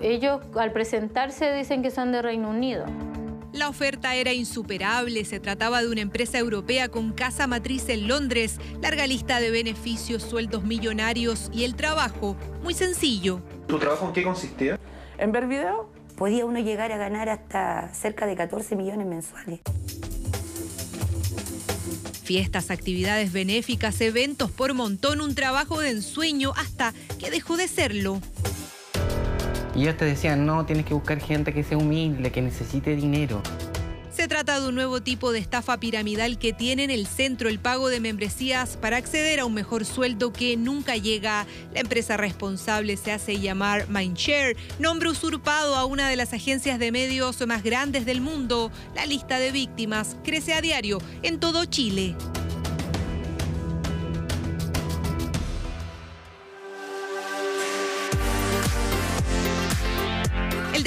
ellos al presentarse dicen que son de Reino Unido. La oferta era insuperable, se trataba de una empresa europea con casa matriz en Londres, larga lista de beneficios, sueldos millonarios y el trabajo muy sencillo. ¿Tu trabajo en qué consistía? En ver video. Podía uno llegar a ganar hasta cerca de 14 millones mensuales. Fiestas, actividades benéficas, eventos por montón, un trabajo de ensueño hasta que dejó de serlo. Y ellos te decían, no, tienes que buscar gente que sea humilde, que necesite dinero. Se trata de un nuevo tipo de estafa piramidal que tiene en el centro el pago de membresías para acceder a un mejor sueldo que nunca llega. La empresa responsable se hace llamar Mindshare, nombre usurpado a una de las agencias de medios más grandes del mundo. La lista de víctimas crece a diario en todo Chile.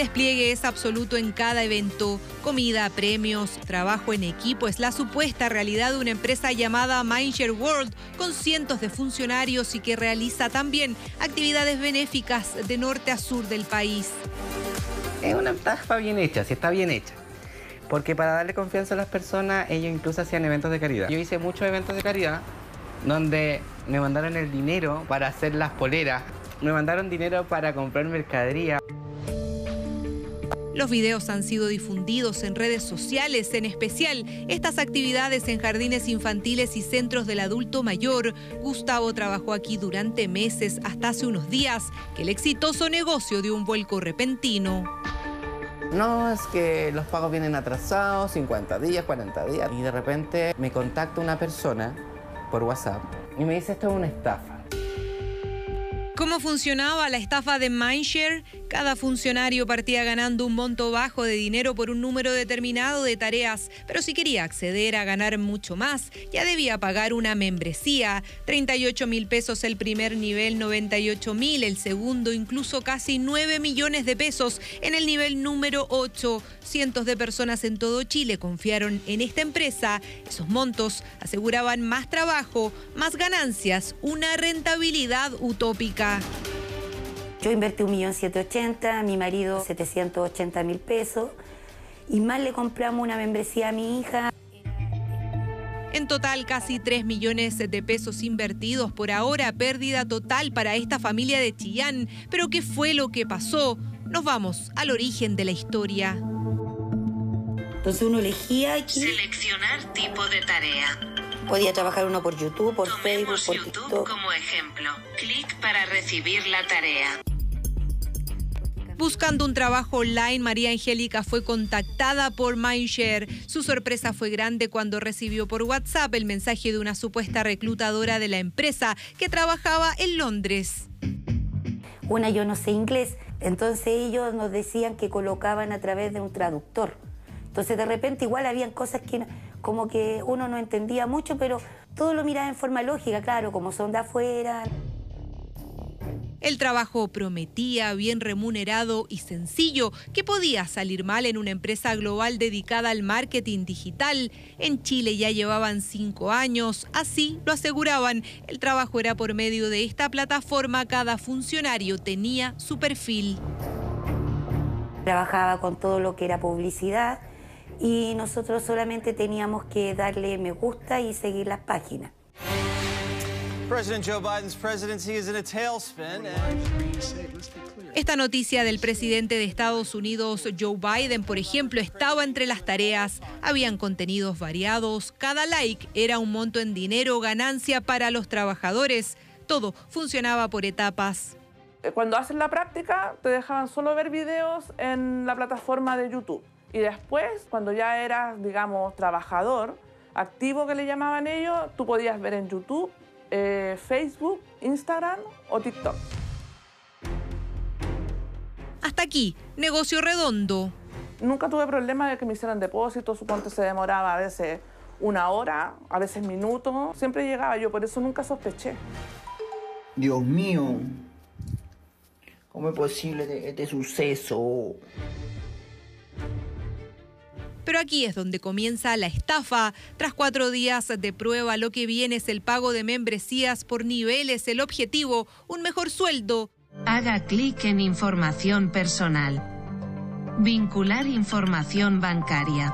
Despliegue es absoluto en cada evento. Comida, premios, trabajo en equipo es la supuesta realidad de una empresa llamada Mindshare World con cientos de funcionarios y que realiza también actividades benéficas de norte a sur del país. Es una estafa bien hecha, si está bien hecha. Porque para darle confianza a las personas, ellos incluso hacían eventos de caridad. Yo hice muchos eventos de caridad donde me mandaron el dinero para hacer las poleras, me mandaron dinero para comprar mercadería. Los videos han sido difundidos en redes sociales, en especial estas actividades en jardines infantiles y centros del adulto mayor. Gustavo trabajó aquí durante meses, hasta hace unos días, que el exitoso negocio dio un vuelco repentino. No, es que los pagos vienen atrasados, 50 días, 40 días. Y de repente me contacta una persona por WhatsApp y me dice esto es una estafa. ¿Cómo funcionaba la estafa de Mindshare? Cada funcionario partía ganando un monto bajo de dinero por un número determinado de tareas, pero si quería acceder a ganar mucho más, ya debía pagar una membresía. 38 mil pesos el primer nivel, 98 mil el segundo, incluso casi 9 millones de pesos en el nivel número 8. Cientos de personas en todo Chile confiaron en esta empresa. Esos montos aseguraban más trabajo, más ganancias, una rentabilidad utópica. Yo invertí un millón ochenta, mi marido 780 mil pesos y más le compramos una membresía a mi hija. En total, casi 3 millones de pesos invertidos por ahora, pérdida total para esta familia de Chillán. Pero ¿qué fue lo que pasó? Nos vamos al origen de la historia. Entonces uno elegía aquí. Seleccionar tipo de tarea. Podía trabajar uno por YouTube, por Facebook, por YouTube TikTok. como ejemplo. Clic para recibir la tarea. Buscando un trabajo online, María Angélica fue contactada por Mindshare. Su sorpresa fue grande cuando recibió por WhatsApp el mensaje de una supuesta reclutadora de la empresa que trabajaba en Londres. Una yo no sé inglés, entonces ellos nos decían que colocaban a través de un traductor. Entonces de repente igual habían cosas que no- como que uno no entendía mucho, pero todo lo miraba en forma lógica, claro, como son de afuera. El trabajo prometía, bien remunerado y sencillo, que podía salir mal en una empresa global dedicada al marketing digital. En Chile ya llevaban cinco años, así lo aseguraban. El trabajo era por medio de esta plataforma, cada funcionario tenía su perfil. Trabajaba con todo lo que era publicidad y nosotros solamente teníamos que darle me gusta y seguir las páginas. President Joe Biden's presidency is in a tailspin. And... Esta noticia del presidente de Estados Unidos, Joe Biden, por ejemplo, estaba entre las tareas. Habían contenidos variados, cada like era un monto en dinero, ganancia para los trabajadores. Todo funcionaba por etapas. Cuando haces la práctica, te dejaban solo ver videos en la plataforma de YouTube. Y después, cuando ya eras, digamos, trabajador, activo que le llamaban ellos, tú podías ver en YouTube, eh, Facebook, Instagram o TikTok. Hasta aquí, negocio redondo. Nunca tuve problema de que me hicieran depósitos, suponte se demoraba a veces una hora, a veces minutos. Siempre llegaba yo, por eso nunca sospeché. Dios mío, ¿cómo es posible este, este suceso? Pero aquí es donde comienza la estafa. Tras cuatro días de prueba, lo que viene es el pago de membresías por niveles, el objetivo, un mejor sueldo. Haga clic en Información personal. Vincular información bancaria.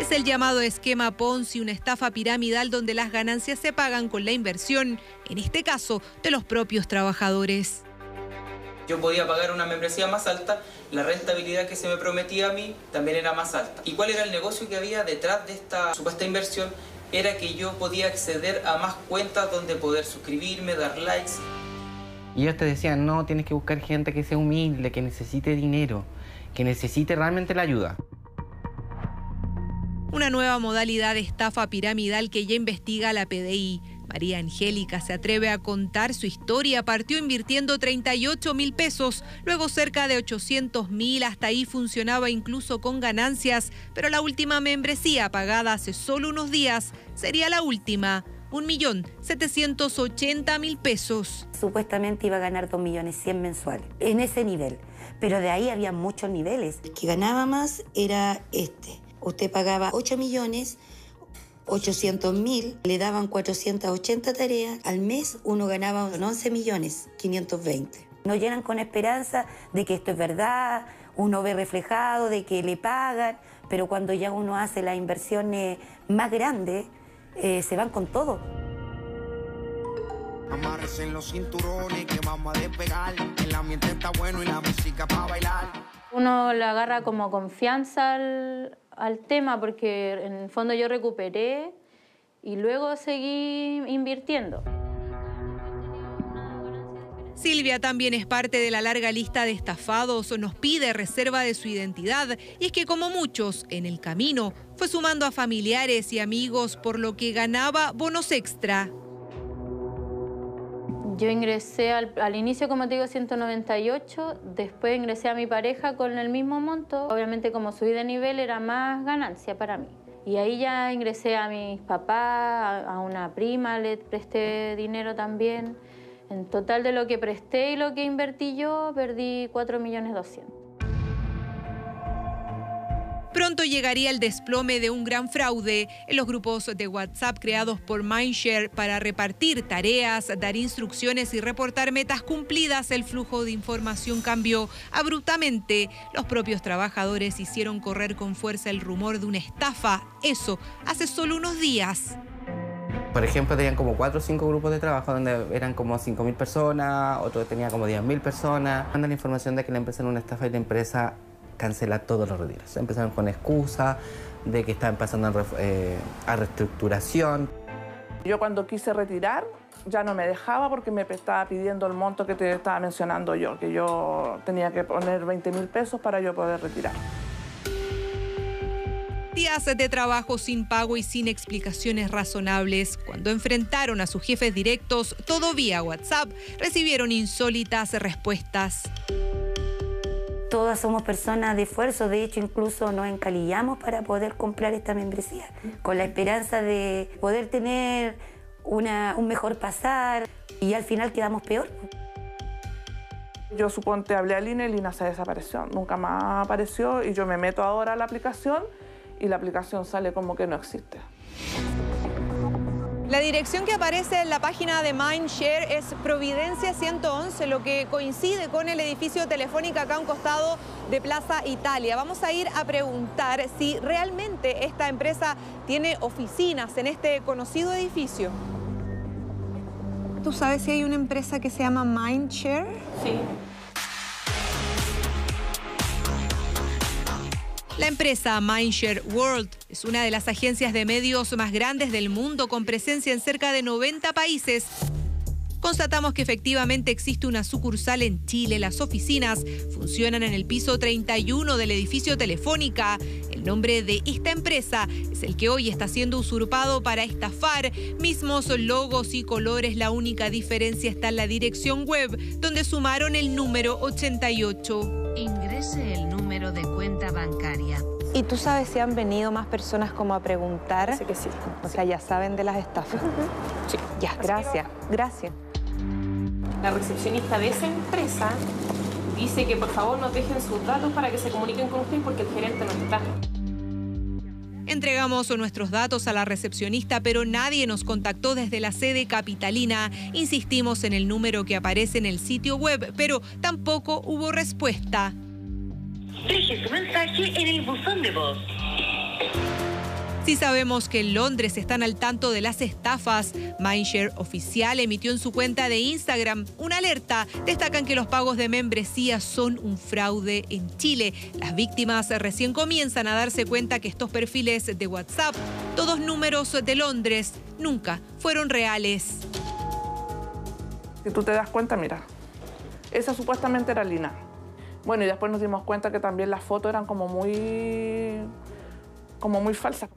Es el llamado esquema Ponzi, una estafa piramidal donde las ganancias se pagan con la inversión, en este caso, de los propios trabajadores. Yo podía pagar una membresía más alta, la rentabilidad que se me prometía a mí también era más alta. ¿Y cuál era el negocio que había detrás de esta supuesta inversión? Era que yo podía acceder a más cuentas donde poder suscribirme, dar likes. Y ellos te decían, no, tienes que buscar gente que sea humilde, que necesite dinero, que necesite realmente la ayuda. Una nueva modalidad de estafa piramidal que ya investiga la PDI. María Angélica se atreve a contar su historia. Partió invirtiendo 38 mil pesos, luego cerca de 800 mil. Hasta ahí funcionaba incluso con ganancias, pero la última membresía pagada hace solo unos días sería la última. 1.780.000 pesos. Supuestamente iba a ganar 2 millones 100 mensuales, en ese nivel. Pero de ahí había muchos niveles. El que ganaba más era este. Usted pagaba 8 millones 800 mil, le daban 480 tareas, al mes uno ganaba 11 millones 520. Nos llenan con esperanza de que esto es verdad, uno ve reflejado, de que le pagan, pero cuando ya uno hace las inversiones más grandes, eh, se van con todo. Amarres en los cinturones que vamos a despegar. El ambiente está bueno y la música para bailar. Uno le agarra como confianza al, al tema porque en el fondo yo recuperé y luego seguí invirtiendo. Silvia también es parte de la larga lista de estafados, nos pide reserva de su identidad y es que como muchos, en el camino fue sumando a familiares y amigos por lo que ganaba bonos extra. Yo ingresé al, inicio, como te digo, 198, después ingresé a mi pareja con el mismo monto. Obviamente como subí de nivel era más ganancia para mí. Y ahí ya ingresé a mis papás, a una prima le presté dinero también. En total de lo que presté y lo que invertí yo, perdí 4 millones 200. Pronto llegaría el desplome de un gran fraude en los grupos de WhatsApp creados por Mindshare para repartir tareas, dar instrucciones y reportar metas cumplidas. El flujo de información cambió abruptamente. Los propios trabajadores hicieron correr con fuerza el rumor de una estafa. Eso hace solo unos días. Por ejemplo, tenían como cuatro o cinco grupos de trabajo donde eran como 5.000 personas, otro tenía como 10.000 personas. Mandan información de que la empresa era una estafa y la empresa cancela todos los retiros. Empezaron con excusa de que estaban pasando a, eh, a reestructuración. Yo cuando quise retirar ya no me dejaba porque me estaba pidiendo el monto que te estaba mencionando yo, que yo tenía que poner 20 mil pesos para yo poder retirar. Días de trabajo sin pago y sin explicaciones razonables. Cuando enfrentaron a sus jefes directos, todo vía WhatsApp, recibieron insólitas respuestas. Todas somos personas de esfuerzo, de hecho incluso nos encalillamos para poder comprar esta membresía, con la esperanza de poder tener una, un mejor pasar y al final quedamos peor. Yo suponte hablé a Lina y Lina se desapareció, nunca más apareció y yo me meto ahora a la aplicación y la aplicación sale como que no existe. La dirección que aparece en la página de Mindshare es Providencia 111, lo que coincide con el edificio Telefónica acá a un costado de Plaza Italia. Vamos a ir a preguntar si realmente esta empresa tiene oficinas en este conocido edificio. ¿Tú sabes si hay una empresa que se llama Mindshare? Sí. La empresa Mindshare World es una de las agencias de medios más grandes del mundo con presencia en cerca de 90 países. Constatamos que efectivamente existe una sucursal en Chile. Las oficinas funcionan en el piso 31 del edificio Telefónica. El nombre de esta empresa es el que hoy está siendo usurpado para estafar. Mismos logos y colores, la única diferencia está en la dirección web, donde sumaron el número 88. Ingrese el número de cuenta bancaria. ¿Y tú sabes si han venido más personas como a preguntar? Sí que sí. O sea, ya saben de las estafas. Sí. Ya, gracias, gracias. La recepcionista de esa empresa dice que por favor nos dejen sus datos para que se comuniquen con usted porque el gerente no está. Entregamos nuestros datos a la recepcionista, pero nadie nos contactó desde la sede capitalina. Insistimos en el número que aparece en el sitio web, pero tampoco hubo respuesta. Deje su mensaje en el buzón de voz. Si sabemos que en Londres están al tanto de las estafas, Mindshare Oficial emitió en su cuenta de Instagram una alerta. Destacan que los pagos de membresía son un fraude en Chile. Las víctimas recién comienzan a darse cuenta que estos perfiles de WhatsApp, todos números de Londres, nunca fueron reales. Si tú te das cuenta, mira, esa supuestamente era Lina. Bueno, y después nos dimos cuenta que también las fotos eran como muy como muy falsa.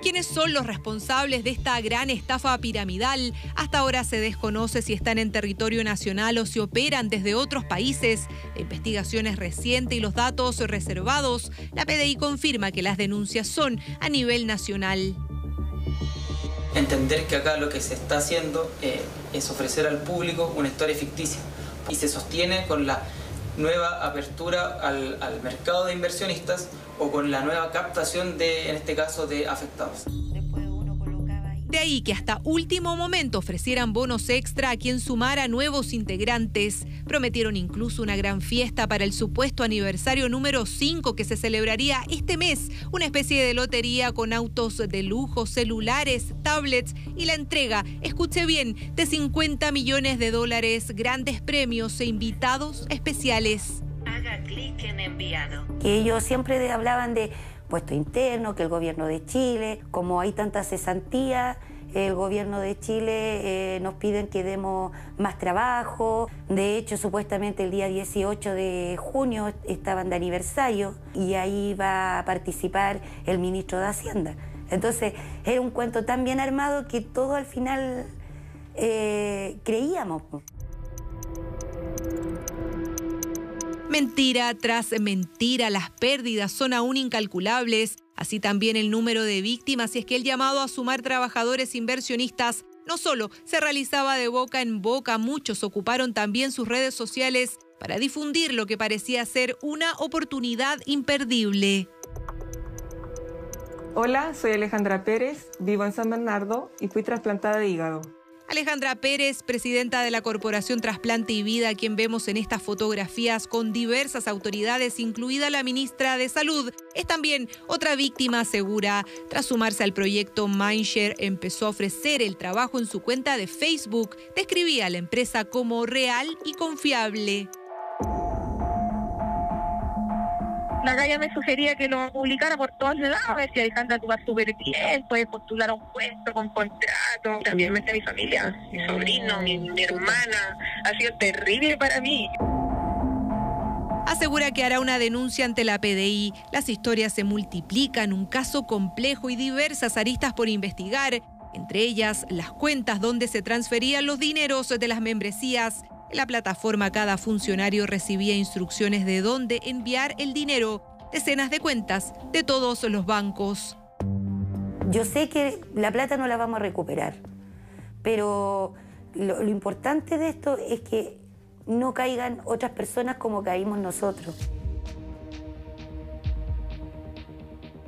¿Quiénes son los responsables de esta gran estafa piramidal? Hasta ahora se desconoce si están en territorio nacional o si operan desde otros países. La investigación es reciente y los datos reservados. La PDI confirma que las denuncias son a nivel nacional. Entender que acá lo que se está haciendo eh, es ofrecer al público una historia ficticia y se sostiene con la nueva apertura al, mercado de inversionistas o con la nueva captación de, en este caso, de afectados. De ahí que hasta último momento ofrecieran bonos extra a quien sumara nuevos integrantes. Prometieron incluso una gran fiesta para el supuesto aniversario número 5 que se celebraría este mes, una especie de lotería con autos de lujo, celulares, tablets y la entrega, escuche bien, de 50 millones de dólares, grandes premios e invitados especiales. Haga clic en enviado. Que ellos siempre hablaban de puesto interno, que el gobierno de Chile, como hay tanta cesantía, el gobierno de Chile eh, nos piden que demos más trabajo. De hecho, supuestamente el día 18 de junio estaban de aniversario y ahí va a participar el ministro de Hacienda. Entonces, era un cuento tan bien armado que todo al final eh, creíamos. Mentira tras mentira, las pérdidas son aún incalculables, así también el número de víctimas y es que el llamado a sumar trabajadores inversionistas no solo se realizaba de boca en boca, muchos ocuparon también sus redes sociales para difundir lo que parecía ser una oportunidad imperdible. Hola, soy Alejandra Pérez, vivo en San Bernardo y fui trasplantada de hígado. Alejandra Pérez, presidenta de la Corporación Trasplante y Vida, quien vemos en estas fotografías con diversas autoridades, incluida la ministra de Salud, es también otra víctima segura. Tras sumarse al proyecto Mindshare, empezó a ofrecer el trabajo en su cuenta de Facebook. Describía a la empresa como real y confiable. La galla me sugería que lo publicara por todos lados, a ver si Alejandra tú vas súper bien, puedes postular un puesto con contrato. También me mi familia, mi sobrino, mi hermana. Ha sido terrible para mí. Asegura que hará una denuncia ante la PDI. Las historias se multiplican, un caso complejo y diversas aristas por investigar, entre ellas las cuentas donde se transferían los dineros de las membresías en la plataforma cada funcionario recibía instrucciones de dónde enviar el dinero, decenas de cuentas de todos los bancos. Yo sé que la plata no la vamos a recuperar, pero lo, lo importante de esto es que no caigan otras personas como caímos nosotros.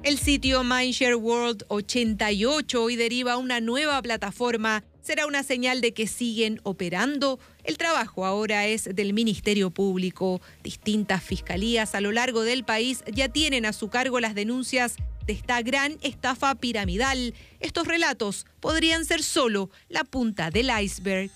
El sitio Mindshare World 88 hoy deriva una nueva plataforma será una señal de que siguen operando. El trabajo ahora es del Ministerio Público. Distintas fiscalías a lo largo del país ya tienen a su cargo las denuncias de esta gran estafa piramidal. Estos relatos podrían ser solo la punta del iceberg.